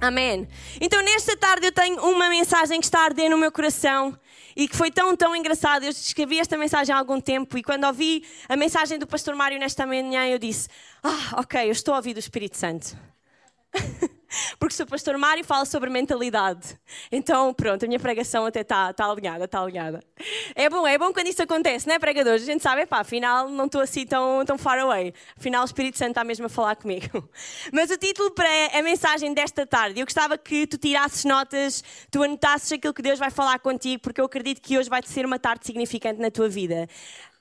Amém. Então, nesta tarde, eu tenho uma mensagem que está a arder no meu coração e que foi tão, tão engraçada. Eu escrevi esta mensagem há algum tempo e quando ouvi a mensagem do Pastor Mário nesta manhã, eu disse: Ah, ok, eu estou a ouvir do Espírito Santo. Porque o pastor Mário fala sobre mentalidade. Então, pronto, a minha pregação até está tá alinhada, está alinhada. É bom, é bom quando isso acontece, não é, pregadores? A gente sabe, pá, afinal não estou assim tão, tão far away. Afinal, o Espírito Santo está mesmo a falar comigo. Mas o título para a mensagem desta tarde, eu gostava que tu tirasses notas, tu anotasses aquilo que Deus vai falar contigo, porque eu acredito que hoje vai ser uma tarde significante na tua vida.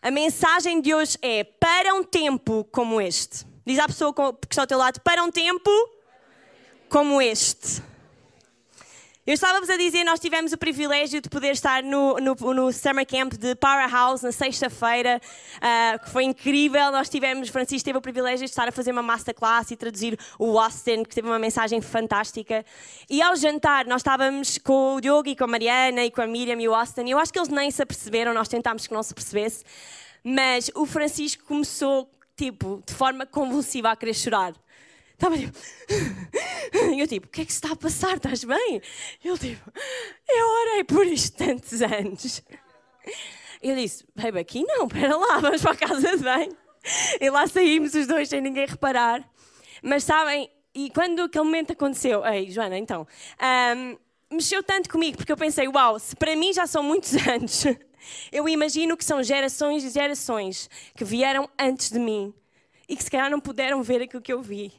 A mensagem de hoje é para um tempo como este. Diz à pessoa que está ao teu lado, para um tempo como este. Eu estava-vos a dizer, nós tivemos o privilégio de poder estar no, no, no Summer Camp de Powerhouse na sexta-feira, uh, que foi incrível. Nós tivemos, Francisco teve o privilégio de estar a fazer uma masterclass e traduzir o Austin, que teve uma mensagem fantástica. E ao jantar, nós estávamos com o Diogo e com a Mariana e com a Miriam e o Austin. E eu acho que eles nem se aperceberam, nós tentámos que não se percebesse. Mas o Francisco começou, tipo, de forma convulsiva a querer chorar. Estava tipo. E eu tipo, o que é que se está a passar? Estás bem? Ele tipo, eu orei por isto tantos anos. Eu disse, baby, aqui não, para lá, vamos para a casa de bem. E lá saímos os dois sem ninguém reparar. Mas sabem, e quando aquele momento aconteceu, ei, Joana, então, um, mexeu tanto comigo, porque eu pensei, uau, se para mim já são muitos anos, eu imagino que são gerações e gerações que vieram antes de mim e que se calhar não puderam ver aquilo que eu vi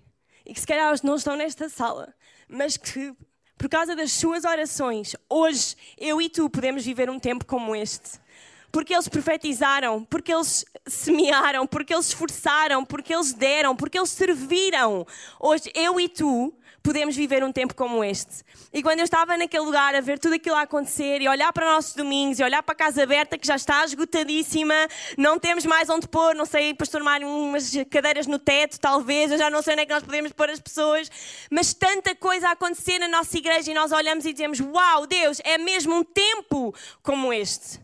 e que se calhar não estão nesta sala, mas que por causa das suas orações, hoje eu e tu podemos viver um tempo como este. Porque eles profetizaram, porque eles semearam, porque eles esforçaram, porque eles deram, porque eles serviram. Hoje eu e tu podemos viver um tempo como este. E quando eu estava naquele lugar a ver tudo aquilo a acontecer e olhar para nossos domingos e olhar para a casa aberta que já está esgotadíssima, não temos mais onde pôr, não sei, pastor Mário, umas cadeiras no teto, talvez, eu já não sei onde é que nós podemos pôr as pessoas, mas tanta coisa a acontecer na nossa igreja e nós olhamos e dizemos: Uau, Deus, é mesmo um tempo como este.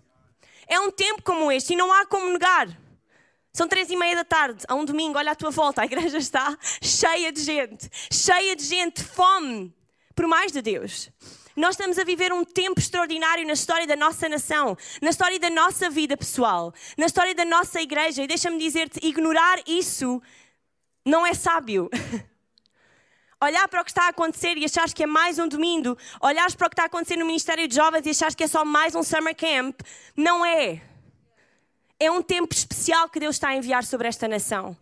É um tempo como este e não há como negar. São três e meia da tarde, a um domingo, olha à tua volta, a igreja está cheia de gente, cheia de gente, fome por mais de Deus. Nós estamos a viver um tempo extraordinário na história da nossa nação, na história da nossa vida pessoal, na história da nossa igreja. E deixa-me dizer-te: ignorar isso não é sábio. Olhar para o que está a acontecer e achares que é mais um domingo, olhares para o que está a acontecer no Ministério de Jovens e achares que é só mais um summer camp, não é. É um tempo especial que Deus está a enviar sobre esta nação.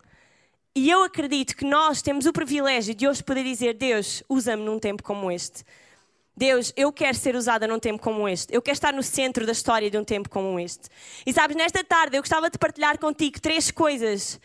E eu acredito que nós temos o privilégio de hoje poder dizer: Deus, usa-me num tempo como este. Deus, eu quero ser usada num tempo como este. Eu quero estar no centro da história de um tempo como este. E sabes, nesta tarde eu gostava de partilhar contigo três coisas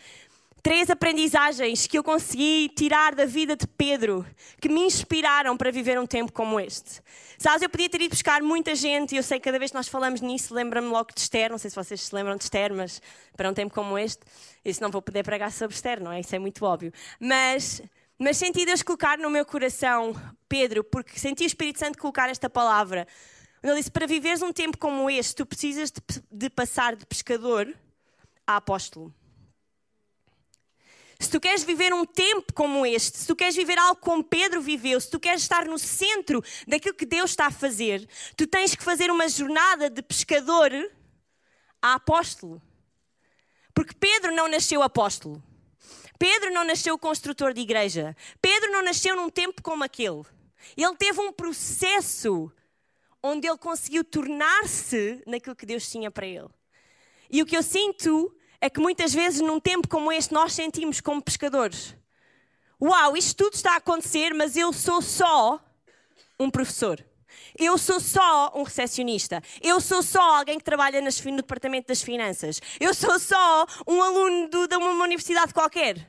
três aprendizagens que eu consegui tirar da vida de Pedro que me inspiraram para viver um tempo como este. Sabes, eu podia ter ido buscar muita gente e eu sei que cada vez que nós falamos nisso, lembra-me logo de Esther. Não sei se vocês se lembram de Esther, mas para um tempo como este, isso não vou poder pregar sobre Esther, não é? Isso é muito óbvio. Mas, mas senti Deus colocar no meu coração, Pedro, porque senti o Espírito Santo colocar esta palavra. Ele disse: Para viveres um tempo como este, tu precisas de, de passar de pescador a apóstolo. Se tu queres viver um tempo como este, se tu queres viver algo como Pedro viveu, se tu queres estar no centro daquilo que Deus está a fazer, tu tens que fazer uma jornada de pescador a apóstolo. Porque Pedro não nasceu apóstolo. Pedro não nasceu construtor de igreja. Pedro não nasceu num tempo como aquele. Ele teve um processo onde ele conseguiu tornar-se naquilo que Deus tinha para ele. E o que eu sinto é que muitas vezes num tempo como este nós sentimos como pescadores. Uau, isto tudo está a acontecer, mas eu sou só um professor. Eu sou só um recepcionista. Eu sou só alguém que trabalha no departamento das finanças. Eu sou só um aluno de uma universidade qualquer.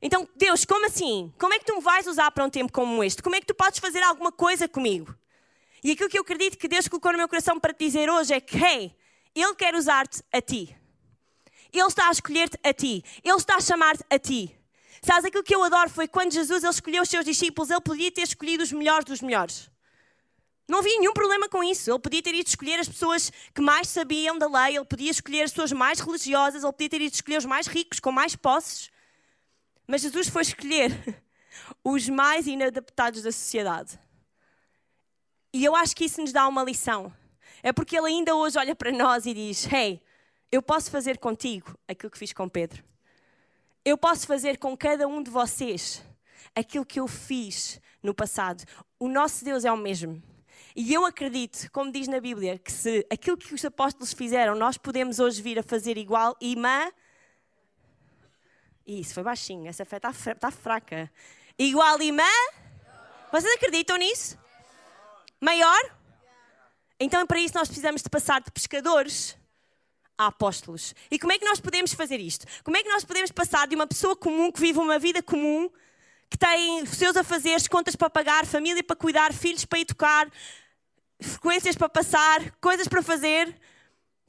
Então, Deus, como assim? Como é que tu me vais usar para um tempo como este? Como é que tu podes fazer alguma coisa comigo? E aquilo que eu acredito que Deus colocou no meu coração para te dizer hoje é que, hey, Ele quer usar-te a ti. Ele está a escolher-te a ti. Ele está a chamar-te a ti. Sabes, aquilo que eu adoro foi quando Jesus ele escolheu os seus discípulos, ele podia ter escolhido os melhores dos melhores. Não havia nenhum problema com isso. Ele podia ter ido escolher as pessoas que mais sabiam da lei, ele podia escolher as pessoas mais religiosas, ele podia ter ido escolher os mais ricos, com mais posses. Mas Jesus foi escolher os mais inadaptados da sociedade. E eu acho que isso nos dá uma lição. É porque ele ainda hoje olha para nós e diz: Hey, eu posso fazer contigo aquilo que fiz com Pedro. Eu posso fazer com cada um de vocês aquilo que eu fiz no passado. O nosso Deus é o mesmo. E eu acredito, como diz na Bíblia, que se aquilo que os apóstolos fizeram, nós podemos hoje vir a fazer igual e ma. Isso, foi baixinho, essa fé está tá fraca. Igual e ma. Vocês acreditam nisso? Maior? Então, para isso, nós precisamos de passar de pescadores a apóstolos. E como é que nós podemos fazer isto? Como é que nós podemos passar de uma pessoa comum que vive uma vida comum, que tem seus afazeres, contas para pagar, família para cuidar, filhos para educar, frequências para passar, coisas para fazer,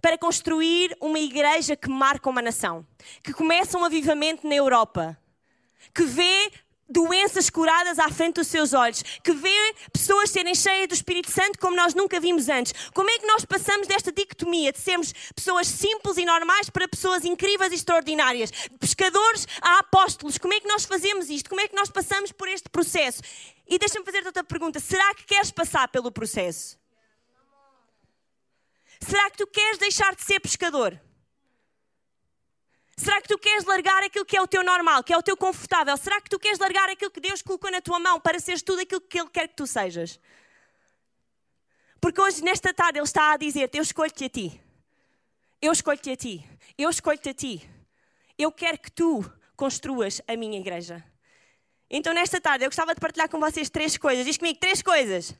para construir uma igreja que marca uma nação, que começa um avivamento na Europa, que vê doenças curadas à frente dos seus olhos, que vê pessoas serem cheias do Espírito Santo como nós nunca vimos antes. Como é que nós passamos desta dicotomia de sermos pessoas simples e normais para pessoas incríveis e extraordinárias, de pescadores a apóstolos? Como é que nós fazemos isto? Como é que nós passamos por este processo? E deixa-me fazer-te outra pergunta: será que queres passar pelo processo? Será que tu queres deixar de ser pescador? Será que tu queres largar aquilo que é o teu normal, que é o teu confortável? Será que tu queres largar aquilo que Deus colocou na tua mão para seres tudo aquilo que Ele quer que tu sejas? Porque hoje, nesta tarde, Ele está a dizer-te: Eu escolho-te a ti. Eu escolho-te a ti. Eu escolho-te a ti. Eu quero que tu construas a minha igreja. Então, nesta tarde, eu gostava de partilhar com vocês três coisas. Diz comigo, três coisas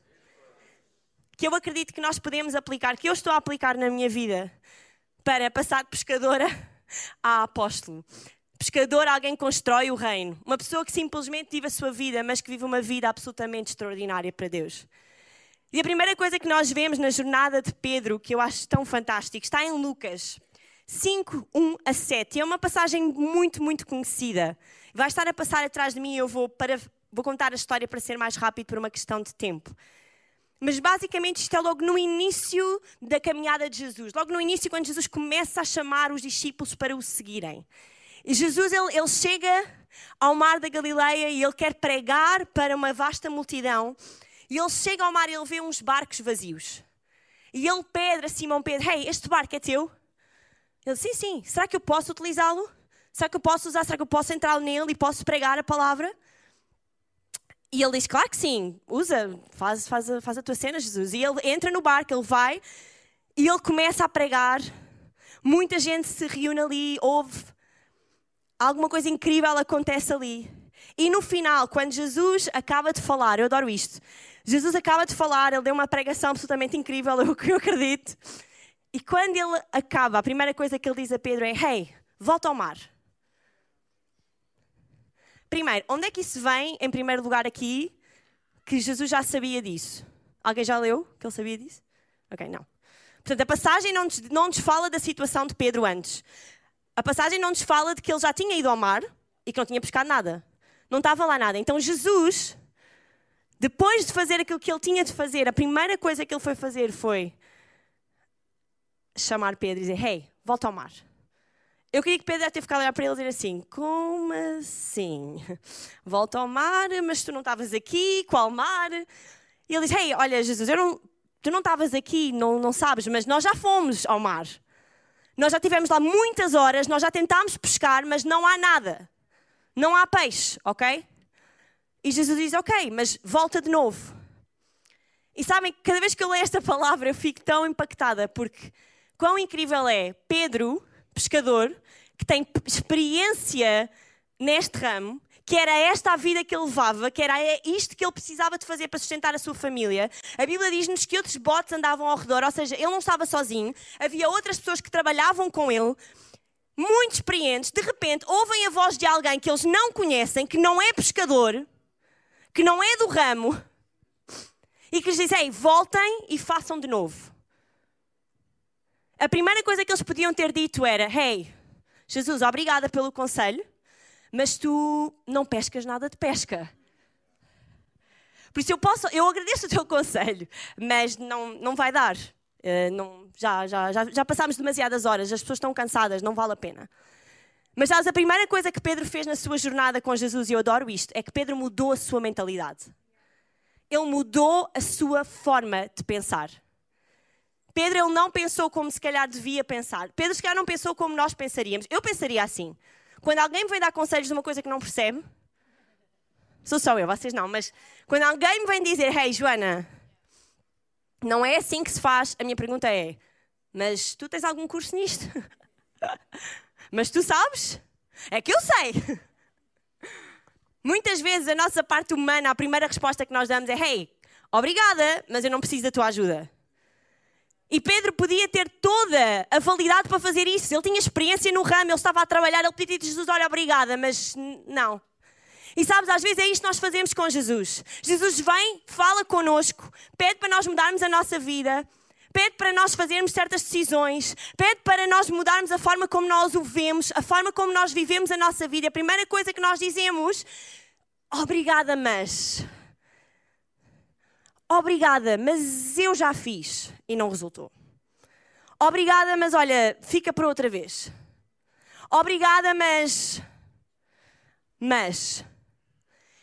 que eu acredito que nós podemos aplicar, que eu estou a aplicar na minha vida para passar de pescadora a apóstolo. Pescador, alguém constrói o reino. Uma pessoa que simplesmente vive a sua vida, mas que vive uma vida absolutamente extraordinária para Deus. E a primeira coisa que nós vemos na jornada de Pedro, que eu acho tão fantástico, está em Lucas 5, 1 a 7. E é uma passagem muito, muito conhecida. Vai estar a passar atrás de mim e eu vou, para, vou contar a história para ser mais rápido por uma questão de tempo. Mas basicamente isto é logo no início da caminhada de Jesus, logo no início, quando Jesus começa a chamar os discípulos para o seguirem. E Jesus ele, ele chega ao mar da Galileia e ele quer pregar para uma vasta multidão. E ele chega ao mar e ele vê uns barcos vazios. E ele pede a Simão Pedro: Hey, este barco é teu? Ele diz: Sim, sim. Será que eu posso utilizá-lo? Será que eu posso usar? Será que eu posso entrar nele e posso pregar a palavra? E ele diz: Claro que sim, usa, faz, faz, faz a tua cena, Jesus. E ele entra no barco, ele vai e ele começa a pregar. Muita gente se reúne ali, ouve. Alguma coisa incrível acontece ali. E no final, quando Jesus acaba de falar, eu adoro isto. Jesus acaba de falar, ele deu uma pregação absolutamente incrível, eu, eu acredito. E quando ele acaba, a primeira coisa que ele diz a Pedro é: Hey, volta ao mar. Primeiro, onde é que isso vem, em primeiro lugar, aqui, que Jesus já sabia disso? Alguém já leu que ele sabia disso? Ok, não. Portanto, a passagem não nos, não nos fala da situação de Pedro antes. A passagem não nos fala de que ele já tinha ido ao mar e que não tinha pescado nada. Não estava lá nada. Então, Jesus, depois de fazer aquilo que ele tinha de fazer, a primeira coisa que ele foi fazer foi chamar Pedro e dizer: Hey, volta ao mar. Eu queria que Pedro ter ficado a olhar para ele e dizer assim: Como assim? Volta ao mar, mas tu não estavas aqui, qual mar? E ele diz: Hey, olha, Jesus, não, tu não estavas aqui, não, não sabes, mas nós já fomos ao mar. Nós já tivemos lá muitas horas, nós já tentámos pescar, mas não há nada. Não há peixe, ok? E Jesus diz: Ok, mas volta de novo. E sabem, cada vez que eu leio esta palavra, eu fico tão impactada, porque quão incrível é Pedro pescador que tem experiência neste ramo, que era esta a vida que ele levava, que era isto que ele precisava de fazer para sustentar a sua família. A Bíblia diz-nos que outros botes andavam ao redor, ou seja, ele não estava sozinho, havia outras pessoas que trabalhavam com ele, muito experientes. De repente, ouvem a voz de alguém que eles não conhecem, que não é pescador, que não é do ramo, e que lhes diz: Ei, voltem e façam de novo. A primeira coisa que eles podiam ter dito era: Hey, Jesus, obrigada pelo conselho, mas tu não pescas nada de pesca. Por isso eu posso, eu agradeço o teu conselho, mas não, não vai dar. Uh, não, já, já, já, já passámos demasiadas horas, as pessoas estão cansadas, não vale a pena. Mas sabes, a primeira coisa que Pedro fez na sua jornada com Jesus, e eu adoro isto, é que Pedro mudou a sua mentalidade. Ele mudou a sua forma de pensar. Pedro ele não pensou como se calhar devia pensar. Pedro se calhar não pensou como nós pensaríamos. Eu pensaria assim. Quando alguém me vem dar conselhos de uma coisa que não percebe, sou só eu, vocês não, mas quando alguém me vem dizer, hey Joana, não é assim que se faz, a minha pergunta é, mas tu tens algum curso nisto? mas tu sabes? É que eu sei. Muitas vezes a nossa parte humana, a primeira resposta que nós damos é, hey, obrigada, mas eu não preciso da tua ajuda. E Pedro podia ter toda a validade para fazer isso. Ele tinha experiência no ramo, ele estava a trabalhar, ele pedia a Jesus: Olha, obrigada, mas não. E sabes, às vezes é isto que nós fazemos com Jesus. Jesus vem, fala connosco, pede para nós mudarmos a nossa vida, pede para nós fazermos certas decisões, pede para nós mudarmos a forma como nós o vemos, a forma como nós vivemos a nossa vida. A primeira coisa que nós dizemos: Obrigada, mas. Obrigada, mas eu já fiz e não resultou. Obrigada, mas olha, fica para outra vez. Obrigada, mas. Mas.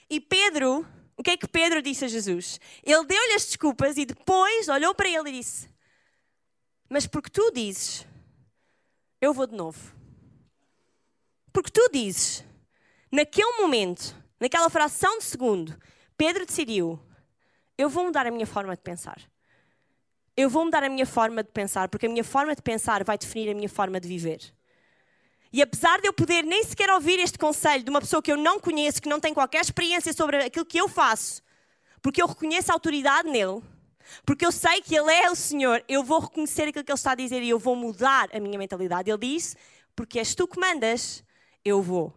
E Pedro, o que é que Pedro disse a Jesus? Ele deu-lhe as desculpas e depois olhou para ele e disse: Mas porque tu dizes, eu vou de novo. Porque tu dizes, naquele momento, naquela fração de segundo, Pedro decidiu: eu vou mudar a minha forma de pensar. Eu vou mudar a minha forma de pensar, porque a minha forma de pensar vai definir a minha forma de viver. E apesar de eu poder nem sequer ouvir este conselho de uma pessoa que eu não conheço, que não tem qualquer experiência sobre aquilo que eu faço, porque eu reconheço a autoridade nele, porque eu sei que ele é o Senhor, eu vou reconhecer aquilo que ele está a dizer e eu vou mudar a minha mentalidade. Ele diz: Porque és tu que mandas, eu vou.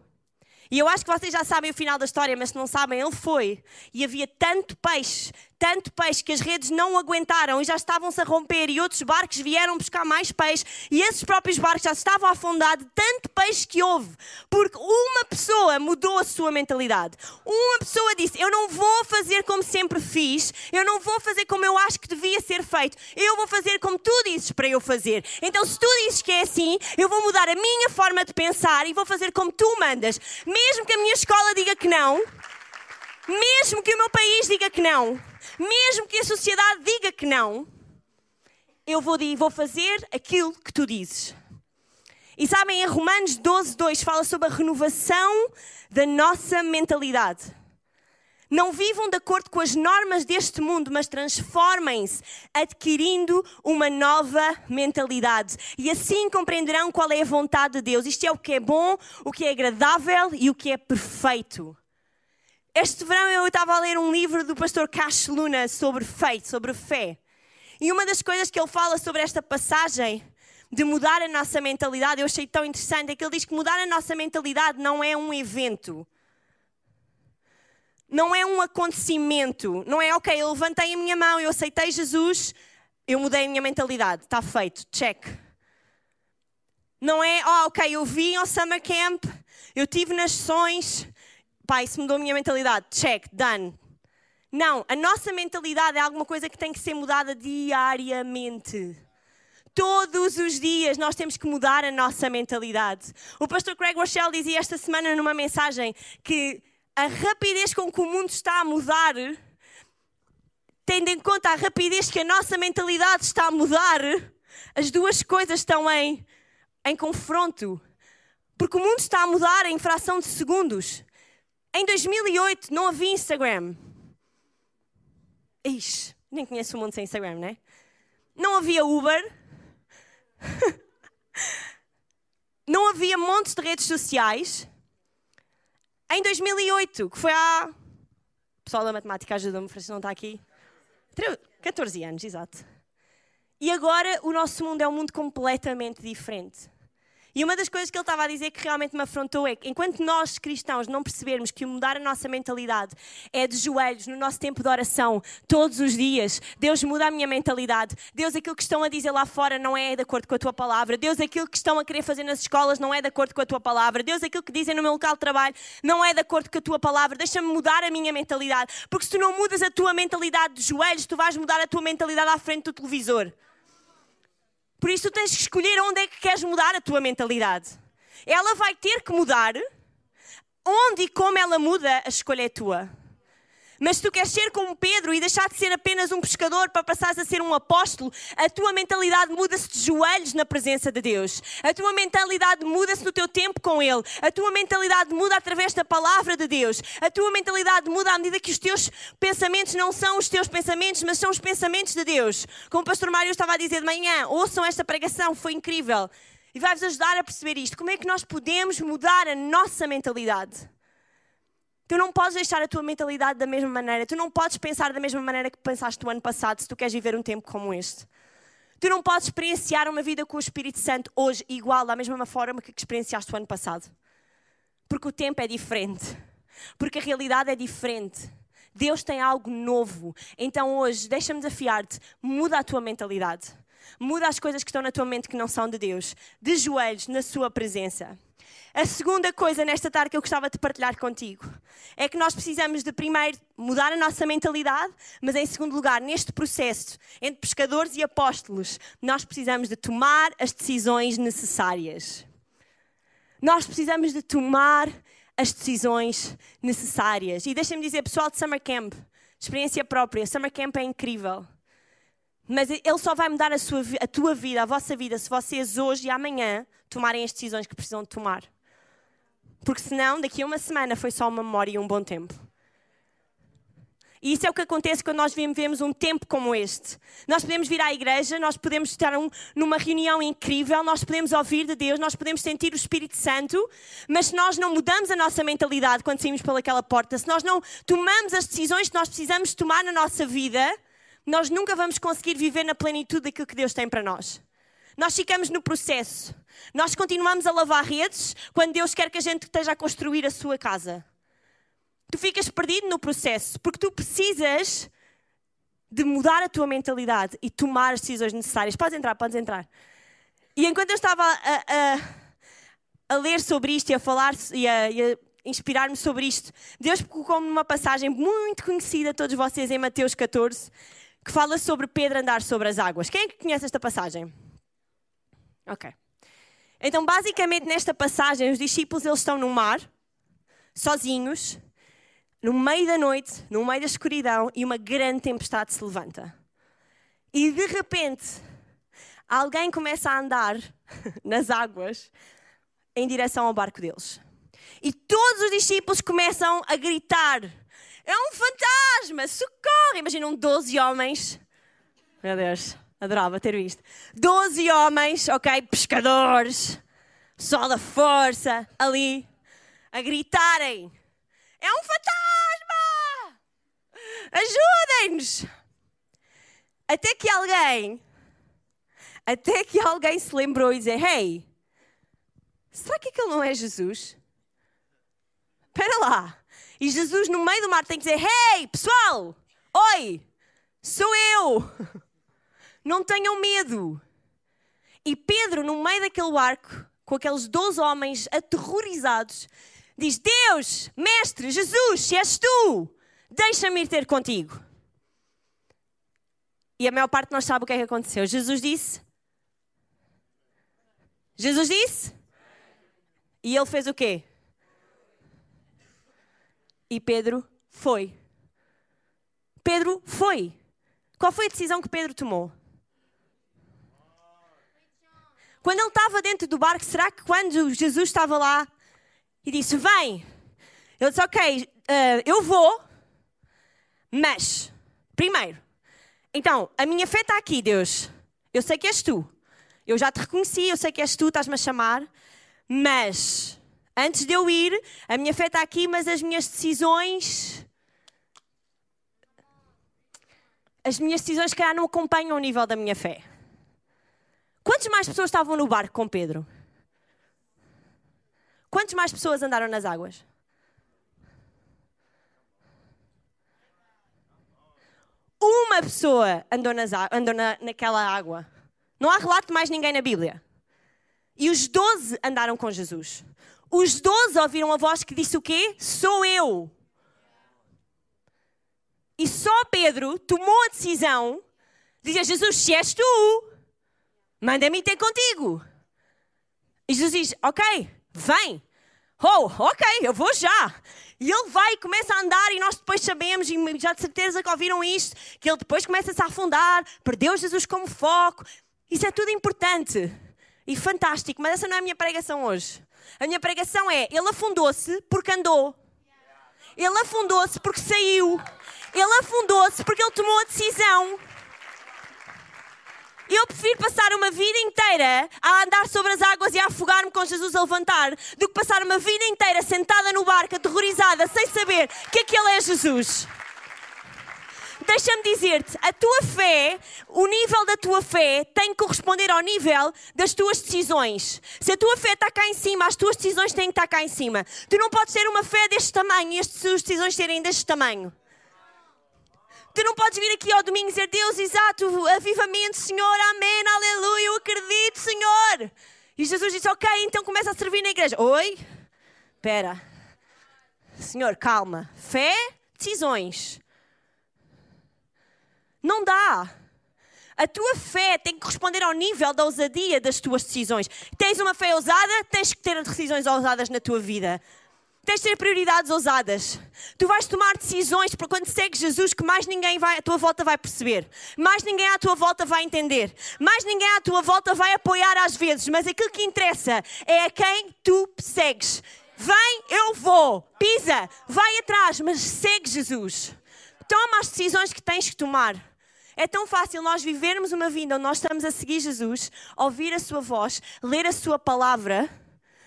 E eu acho que vocês já sabem o final da história, mas se não sabem, ele foi. E havia tanto peixe, tanto peixe que as redes não aguentaram e já estavam-se a romper e outros barcos vieram buscar mais peixe e esses próprios barcos já estavam afundados, tanto peixe que houve, porque uma pessoa mudou a sua mentalidade. Uma pessoa disse: "Eu não vou fazer como sempre fiz, eu não vou fazer como eu acho que devia ser feito. Eu vou fazer como tu dizes para eu fazer. Então se tu dizes que é assim, eu vou mudar a minha forma de pensar e vou fazer como tu mandas, mesmo que a minha escola diga que não, mesmo que o meu país diga que não." mesmo que a sociedade diga que não, eu vou, vou fazer aquilo que tu dizes. E sabem, em Romanos 12, 2 fala sobre a renovação da nossa mentalidade. Não vivam de acordo com as normas deste mundo, mas transformem-se, adquirindo uma nova mentalidade. E assim compreenderão qual é a vontade de Deus. Isto é o que é bom, o que é agradável e o que é perfeito. Este verão eu estava a ler um livro do pastor Cash Luna sobre fé, sobre fé. E uma das coisas que ele fala sobre esta passagem de mudar a nossa mentalidade, eu achei tão interessante, é que ele diz que mudar a nossa mentalidade não é um evento. Não é um acontecimento. Não é, ok, eu levantei a minha mão, eu aceitei Jesus, eu mudei a minha mentalidade. Está feito, check. Não é, oh, ok, eu vim ao summer camp, eu tive nas sessões, Pai, isso mudou a minha mentalidade. Check, done. Não, a nossa mentalidade é alguma coisa que tem que ser mudada diariamente. Todos os dias nós temos que mudar a nossa mentalidade. O pastor Craig Rochelle dizia esta semana numa mensagem que a rapidez com que o mundo está a mudar, tendo em conta a rapidez que a nossa mentalidade está a mudar, as duas coisas estão em, em confronto. Porque o mundo está a mudar em fração de segundos. Em 2008 não havia Instagram. Ixi, nem conheço o mundo sem Instagram, né? Não havia Uber. não havia montes de redes sociais. Em 2008, que foi há. O pessoal da matemática ajuda-me, Francisco não está aqui. 14 anos, exato. E agora o nosso mundo é um mundo completamente diferente. E uma das coisas que ele estava a dizer que realmente me afrontou é que enquanto nós cristãos não percebermos que mudar a nossa mentalidade é de joelhos no nosso tempo de oração, todos os dias, Deus muda a minha mentalidade. Deus, aquilo que estão a dizer lá fora não é de acordo com a tua palavra. Deus, aquilo que estão a querer fazer nas escolas não é de acordo com a tua palavra. Deus, aquilo que dizem no meu local de trabalho não é de acordo com a tua palavra. Deixa-me mudar a minha mentalidade. Porque se tu não mudas a tua mentalidade de joelhos, tu vais mudar a tua mentalidade à frente do televisor. Por isso tu tens que escolher onde é que queres mudar a tua mentalidade. Ela vai ter que mudar. Onde e como ela muda, a escolha é tua. Mas se tu queres ser como Pedro e deixar de ser apenas um pescador para passares a ser um apóstolo, a tua mentalidade muda-se de joelhos na presença de Deus. A tua mentalidade muda-se no teu tempo com Ele. A tua mentalidade muda através da palavra de Deus. A tua mentalidade muda à medida que os teus pensamentos não são os teus pensamentos, mas são os pensamentos de Deus. Como o pastor Mário estava a dizer de manhã, ouçam esta pregação, foi incrível. E vai-vos ajudar a perceber isto. Como é que nós podemos mudar a nossa mentalidade? Tu não podes deixar a tua mentalidade da mesma maneira. Tu não podes pensar da mesma maneira que pensaste no ano passado se tu queres viver um tempo como este. Tu não podes experienciar uma vida com o Espírito Santo hoje igual da mesma forma que experienciaste o ano passado. Porque o tempo é diferente. Porque a realidade é diferente. Deus tem algo novo. Então hoje, deixa-me desafiar-te, muda a tua mentalidade. Muda as coisas que estão na tua mente que não são de Deus. De joelhos na sua presença. A segunda coisa nesta tarde que eu gostava de partilhar contigo é que nós precisamos de primeiro mudar a nossa mentalidade, mas em segundo lugar, neste processo entre pescadores e apóstolos, nós precisamos de tomar as decisões necessárias. Nós precisamos de tomar as decisões necessárias. E deixem-me dizer, pessoal de Summer Camp, experiência própria, Summer Camp é incrível. Mas ele só vai mudar a, sua, a tua vida, a vossa vida, se vocês hoje e amanhã tomarem as decisões que precisam de tomar. Porque senão, daqui a uma semana foi só uma memória e um bom tempo. E isso é o que acontece quando nós vivemos um tempo como este. Nós podemos vir à igreja, nós podemos estar um, numa reunião incrível, nós podemos ouvir de Deus, nós podemos sentir o Espírito Santo, mas se nós não mudamos a nossa mentalidade quando saímos pelaquela porta, se nós não tomamos as decisões que nós precisamos tomar na nossa vida, nós nunca vamos conseguir viver na plenitude daquilo que Deus tem para nós. Nós ficamos no processo. Nós continuamos a lavar redes quando Deus quer que a gente esteja a construir a sua casa. Tu ficas perdido no processo porque tu precisas de mudar a tua mentalidade e tomar as decisões necessárias. Podes entrar, podes entrar. E enquanto eu estava a, a, a ler sobre isto e a falar e a, e a inspirar-me sobre isto, Deus colocou-me numa passagem muito conhecida a todos vocês em Mateus 14, que fala sobre Pedro andar sobre as águas. Quem é que conhece esta passagem? Ok. Então, basicamente, nesta passagem, os discípulos eles estão no mar, sozinhos, no meio da noite, no meio da escuridão, e uma grande tempestade se levanta. E de repente, alguém começa a andar nas águas em direção ao barco deles. E todos os discípulos começam a gritar: É um fantasma! Socorro! Imaginam 12 homens. Meu Deus. Adorava ter visto. Doze homens, ok, pescadores, pessoal da força, ali, a gritarem: É um fantasma! Ajudem-nos! Até que alguém, até que alguém se lembrou e dizer: Hey, será que aquele não é Jesus? Espera lá. E Jesus, no meio do mar, tem que dizer: Hey, pessoal! Oi! Sou eu! Não tenham medo. E Pedro, no meio daquele barco, com aqueles 12 homens aterrorizados, diz: Deus, Mestre, Jesus, se és tu, deixa-me ir ter contigo. E a maior parte nós sabe o que é que aconteceu. Jesus disse. Jesus disse. E ele fez o quê? E Pedro foi. Pedro foi. Qual foi a decisão que Pedro tomou? Quando ele estava dentro do barco, será que quando Jesus estava lá e disse: Vem, ele disse: Ok, uh, eu vou, mas, primeiro, então, a minha fé está aqui, Deus. Eu sei que és tu. Eu já te reconheci, eu sei que és tu, estás-me a chamar, mas, antes de eu ir, a minha fé está aqui, mas as minhas decisões. As minhas decisões, calhar, não acompanham o nível da minha fé. Quantas mais pessoas estavam no barco com Pedro? Quantas mais pessoas andaram nas águas? Uma pessoa andou, nas, andou na, naquela água. Não há relato de mais ninguém na Bíblia. E os doze andaram com Jesus. Os doze ouviram a voz que disse o quê? Sou eu. E só Pedro tomou a decisão de dizer: Jesus, se és tu, manda-me ter contigo. E Jesus diz: Ok, vem. Oh, ok, eu vou já. E ele vai e começa a andar, e nós depois sabemos, e já de certeza que ouviram isto, que ele depois começa-se a afundar, perdeu Jesus como foco. Isso é tudo importante e fantástico, mas essa não é a minha pregação hoje. A minha pregação é: ele afundou-se porque andou. Ele afundou-se porque saiu. Ele afundou-se porque ele tomou a decisão. Eu prefiro passar uma vida inteira a andar sobre as águas e a afogar-me com Jesus a levantar do que passar uma vida inteira sentada no barco, aterrorizada, sem saber que aquele é Jesus. Deixa-me dizer-te, a tua fé, o nível da tua fé tem que corresponder ao nível das tuas decisões. Se a tua fé está cá em cima, as tuas decisões têm que estar cá em cima. Tu não podes ter uma fé deste tamanho e as tuas decisões serem deste tamanho. Tu não podes vir aqui ao domingo e dizer Deus, exato, avivamento, Senhor, amém, aleluia, eu acredito, Senhor. E Jesus disse, ok, então começa a servir na igreja. Oi? Espera. Senhor, calma. Fé, decisões. Não dá. A tua fé tem que corresponder ao nível da ousadia das tuas decisões. Tens uma fé ousada, tens que ter decisões ousadas na tua vida. Tens de ter prioridades ousadas. Tu vais tomar decisões para quando segues Jesus que mais ninguém vai, à tua volta vai perceber. Mais ninguém à tua volta vai entender. Mais ninguém à tua volta vai apoiar às vezes. Mas aquilo que interessa é a quem tu segues. Vem, eu vou. Pisa, vai atrás, mas segue Jesus. Toma as decisões que tens que tomar. É tão fácil nós vivermos uma vida onde nós estamos a seguir Jesus, ouvir a sua voz, ler a sua palavra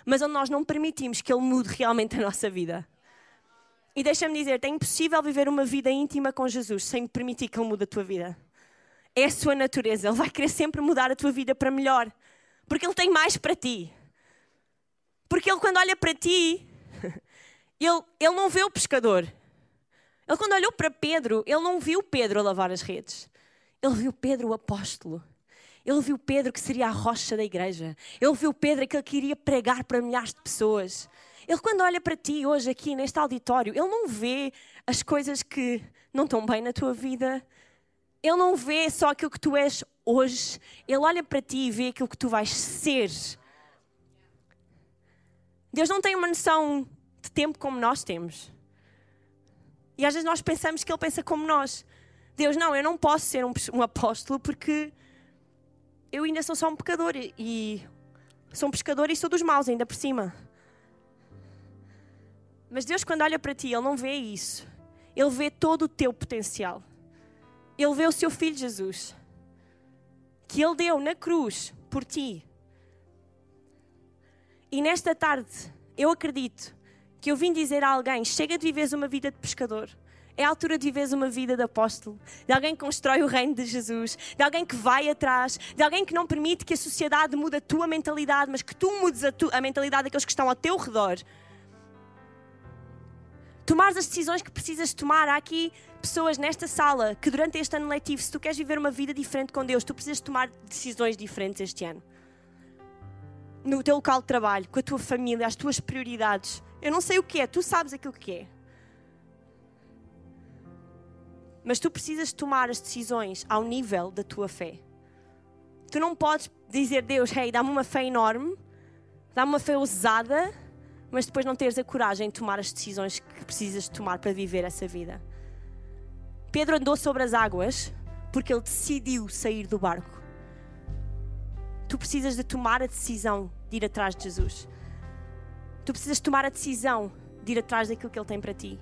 mas onde nós não permitimos que Ele mude realmente a nossa vida. E deixa-me dizer, é impossível viver uma vida íntima com Jesus sem permitir que Ele mude a tua vida. É a sua natureza. Ele vai querer sempre mudar a tua vida para melhor. Porque Ele tem mais para ti. Porque Ele, quando olha para ti, ele, ele não vê o pescador. Ele, quando olhou para Pedro, ele não viu Pedro a lavar as redes. Ele viu Pedro, o apóstolo. Ele viu Pedro que seria a rocha da igreja. Ele viu Pedro que ele queria pregar para milhares de pessoas. Ele, quando olha para ti hoje aqui neste auditório, ele não vê as coisas que não estão bem na tua vida. Ele não vê só aquilo que tu és hoje. Ele olha para ti e vê aquilo que tu vais ser. Deus não tem uma noção de tempo como nós temos. E às vezes nós pensamos que Ele pensa como nós. Deus, não, eu não posso ser um, um apóstolo porque eu ainda sou só um pecador e sou um pescador e sou dos maus ainda por cima. Mas Deus, quando olha para ti, Ele não vê isso. Ele vê todo o teu potencial. Ele vê o seu filho Jesus, que Ele deu na cruz por ti. E nesta tarde, eu acredito que eu vim dizer a alguém: chega de viveres uma vida de pescador. É a altura de viveres uma vida de apóstolo, de alguém que constrói o reino de Jesus, de alguém que vai atrás, de alguém que não permite que a sociedade mude a tua mentalidade, mas que tu mudes a, tu, a mentalidade daqueles que estão ao teu redor. Tomar as decisões que precisas tomar. Há aqui pessoas nesta sala que durante este ano letivo, se tu queres viver uma vida diferente com Deus, tu precisas tomar decisões diferentes este ano. No teu local de trabalho, com a tua família, as tuas prioridades. Eu não sei o que é, tu sabes aquilo que é. Mas tu precisas tomar as decisões ao nível da tua fé. Tu não podes dizer, Deus, hey, dá-me uma fé enorme, dá-me uma fé ousada, mas depois não teres a coragem de tomar as decisões que precisas tomar para viver essa vida. Pedro andou sobre as águas porque ele decidiu sair do barco. Tu precisas de tomar a decisão de ir atrás de Jesus. Tu precisas tomar a decisão de ir atrás daquilo que Ele tem para ti.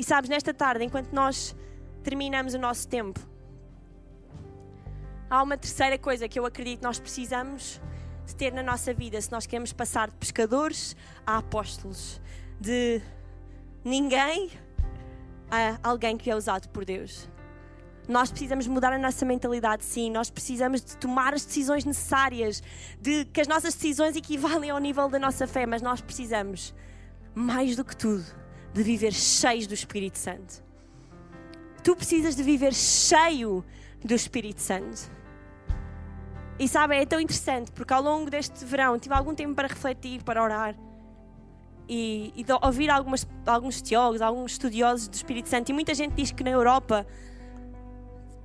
E sabes, nesta tarde, enquanto nós terminamos o nosso tempo, há uma terceira coisa que eu acredito nós precisamos de ter na nossa vida se nós queremos passar de pescadores a apóstolos, de ninguém a alguém que é usado por Deus. Nós precisamos mudar a nossa mentalidade, sim. Nós precisamos de tomar as decisões necessárias, de que as nossas decisões equivalem ao nível da nossa fé, mas nós precisamos, mais do que tudo, de viver cheios do Espírito Santo. Tu precisas de viver cheio do Espírito Santo. E sabe, é tão interessante porque ao longo deste verão tive algum tempo para refletir, para orar e, e ouvir algumas, alguns teólogos, alguns estudiosos do Espírito Santo. E muita gente diz que na Europa,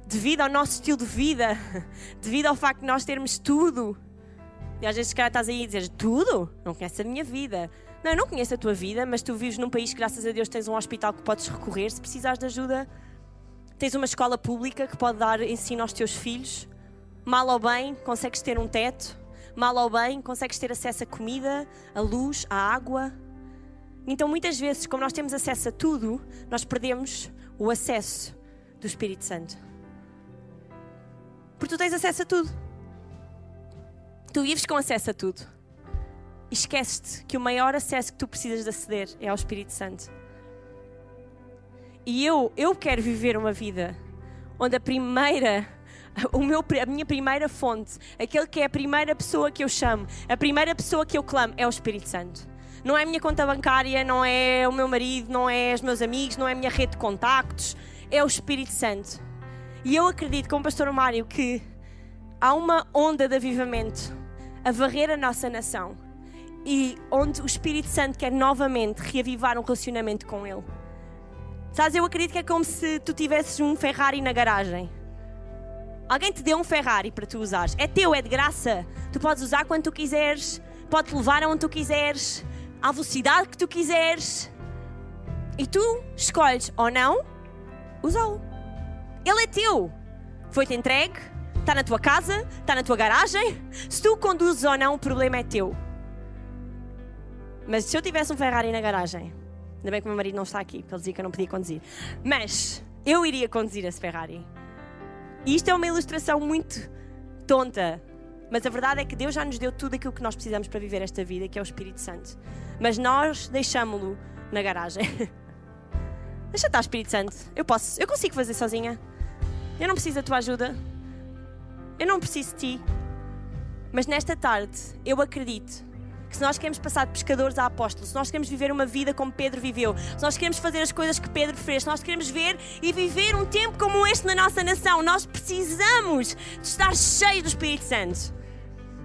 devido ao nosso estilo de vida, devido ao facto de nós termos tudo, e às vezes calhar estás aí a dizer tudo? Não conheces a minha vida. Não, eu não conheço a tua vida, mas tu vives num país que, graças a Deus, tens um hospital que podes recorrer se precisares de ajuda. Tens uma escola pública que pode dar ensino aos teus filhos. Mal ou bem, consegues ter um teto. Mal ou bem, consegues ter acesso à comida, à luz, à água. Então, muitas vezes, como nós temos acesso a tudo, nós perdemos o acesso do Espírito Santo. Porque tu tens acesso a tudo. Tu vives com acesso a tudo. Esqueces-te que o maior acesso que tu precisas de aceder é ao Espírito Santo. E eu, eu quero viver uma vida onde a primeira o meu, a minha primeira fonte, aquele que é a primeira pessoa que eu chamo, a primeira pessoa que eu clamo é o Espírito Santo. Não é a minha conta bancária, não é o meu marido, não é os meus amigos, não é a minha rede de contactos, é o Espírito Santo. E eu acredito, como pastor Mário, que há uma onda de avivamento a varrer a nossa nação e onde o Espírito Santo quer novamente reavivar um relacionamento com Ele. Sabes, eu acredito que é como se tu tivesses um Ferrari na garagem Alguém te deu um Ferrari para tu usares. É teu, é de graça. Tu podes usar quando tu quiseres, pode-te levar aonde tu quiseres, à velocidade que tu quiseres. E tu escolhes ou não usá-lo. Ele é teu. Foi-te entregue, está na tua casa, está na tua garagem. Se tu conduzes ou não, o problema é teu. Mas se eu tivesse um Ferrari na garagem, ainda bem que o meu marido não está aqui, para ele dizer que eu não podia conduzir, mas eu iria conduzir esse Ferrari. E isto é uma ilustração muito tonta, mas a verdade é que Deus já nos deu tudo aquilo que nós precisamos para viver esta vida, que é o Espírito Santo. Mas nós deixámo-lo na garagem. Deixa estar, Espírito Santo. Eu posso, eu consigo fazer sozinha. Eu não preciso da tua ajuda. Eu não preciso de ti. Mas nesta tarde, eu acredito que se nós queremos passar de pescadores a apóstolos, se nós queremos viver uma vida como Pedro viveu, se nós queremos fazer as coisas que Pedro fez, se nós queremos ver e viver um tempo como este na nossa nação, nós precisamos de estar cheios do Espírito Santo.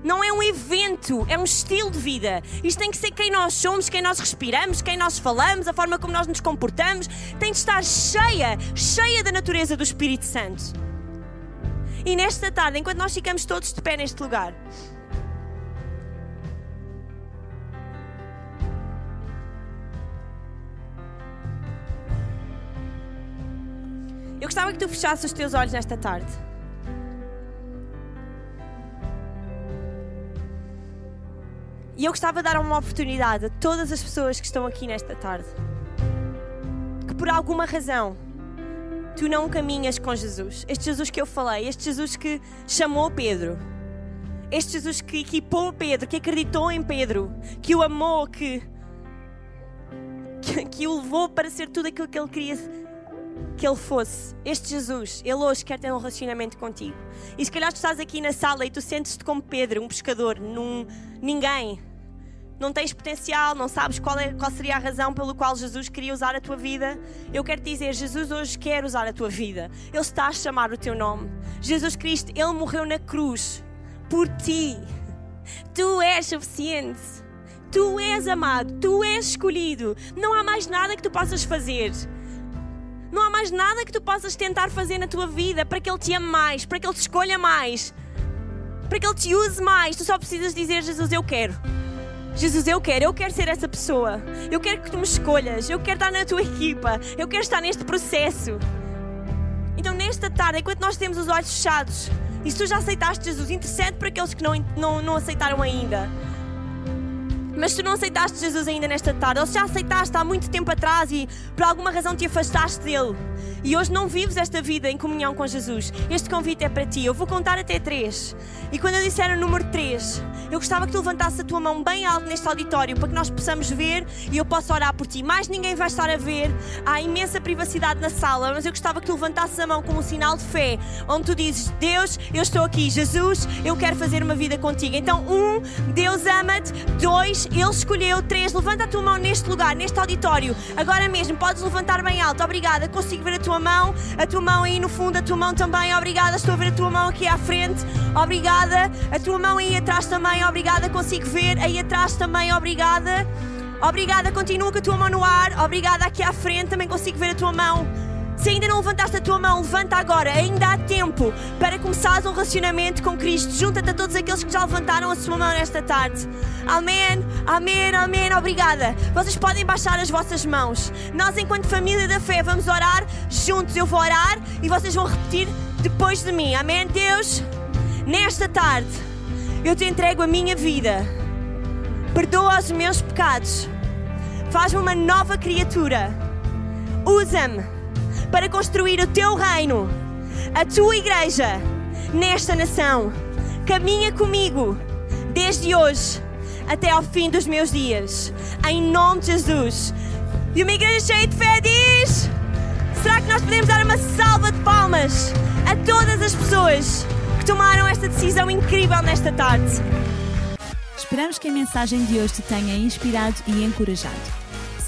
Não é um evento, é um estilo de vida. Isto tem que ser quem nós somos, quem nós respiramos, quem nós falamos, a forma como nós nos comportamos. Tem de estar cheia, cheia da natureza do Espírito Santo. E nesta tarde, enquanto nós ficamos todos de pé neste lugar, gostava que tu fechasses os teus olhos nesta tarde. E eu gostava de dar uma oportunidade a todas as pessoas que estão aqui nesta tarde. Que por alguma razão tu não caminhas com Jesus. Este Jesus que eu falei, este Jesus que chamou Pedro. Este Jesus que equipou Pedro, que acreditou em Pedro, que o amou, que, que, que o levou para ser tudo aquilo que ele queria que Ele fosse. Este Jesus, Ele hoje quer ter um relacionamento contigo. E se calhar tu estás aqui na sala e tu sentes-te como Pedro, um pescador, num ninguém. Não tens potencial, não sabes qual, é, qual seria a razão pelo qual Jesus queria usar a tua vida. Eu quero te dizer, Jesus hoje quer usar a tua vida. Ele está a chamar o teu nome. Jesus Cristo, Ele morreu na cruz por ti. Tu és suficiente. Tu és amado, tu és escolhido. Não há mais nada que tu possas fazer. Não há mais nada que tu possas tentar fazer na tua vida para que Ele te ame mais, para que Ele te escolha mais, para que Ele te use mais. Tu só precisas dizer: Jesus, eu quero. Jesus, eu quero, eu quero ser essa pessoa. Eu quero que tu me escolhas. Eu quero estar na tua equipa. Eu quero estar neste processo. Então, nesta tarde, enquanto nós temos os olhos fechados, e se tu já aceitaste Jesus, intercede para aqueles que não, não, não aceitaram ainda. Mas tu não aceitaste Jesus ainda nesta tarde, ou se já aceitaste há muito tempo atrás e por alguma razão te afastaste dele e hoje não vives esta vida em comunhão com Jesus, este convite é para ti. Eu vou contar até três. E quando eu disser o número três, eu gostava que tu levantasse a tua mão bem alto neste auditório para que nós possamos ver e eu possa orar por ti. Mais ninguém vai estar a ver, há imensa privacidade na sala, mas eu gostava que tu levantasses a mão como um sinal de fé, onde tu dizes: Deus, eu estou aqui, Jesus, eu quero fazer uma vida contigo. Então, um, Deus ama-te, dois, Ele escolheu, três, levanta a tua mão neste lugar, neste auditório, agora mesmo, podes levantar bem alto, obrigada, consigo ver a tua mão, a tua mão aí no fundo, a tua mão também, obrigada. Estou a ver a tua mão aqui à frente, obrigada. A tua mão aí atrás também, obrigada. Consigo ver aí atrás também, obrigada. Obrigada, continua com a tua mão no ar, obrigada aqui à frente, também consigo ver a tua mão. Se ainda não levantaste a tua mão, levanta agora. Ainda há tempo para começares um relacionamento com Cristo. Junta-te a todos aqueles que já levantaram a sua mão nesta tarde. Amém, amém, amém. Obrigada. Vocês podem baixar as vossas mãos. Nós, enquanto família da fé, vamos orar juntos. Eu vou orar e vocês vão repetir depois de mim. Amém, Deus? Nesta tarde, eu te entrego a minha vida. Perdoa os meus pecados. Faz-me uma nova criatura. Usa-me para construir o teu reino, a tua igreja, nesta nação. Caminha comigo desde hoje até ao fim dos meus dias, em nome de Jesus. E uma igreja cheia de fé diz: será que nós podemos dar uma salva de palmas a todas as pessoas que tomaram esta decisão incrível nesta tarde? Esperamos que a mensagem de hoje te tenha inspirado e encorajado.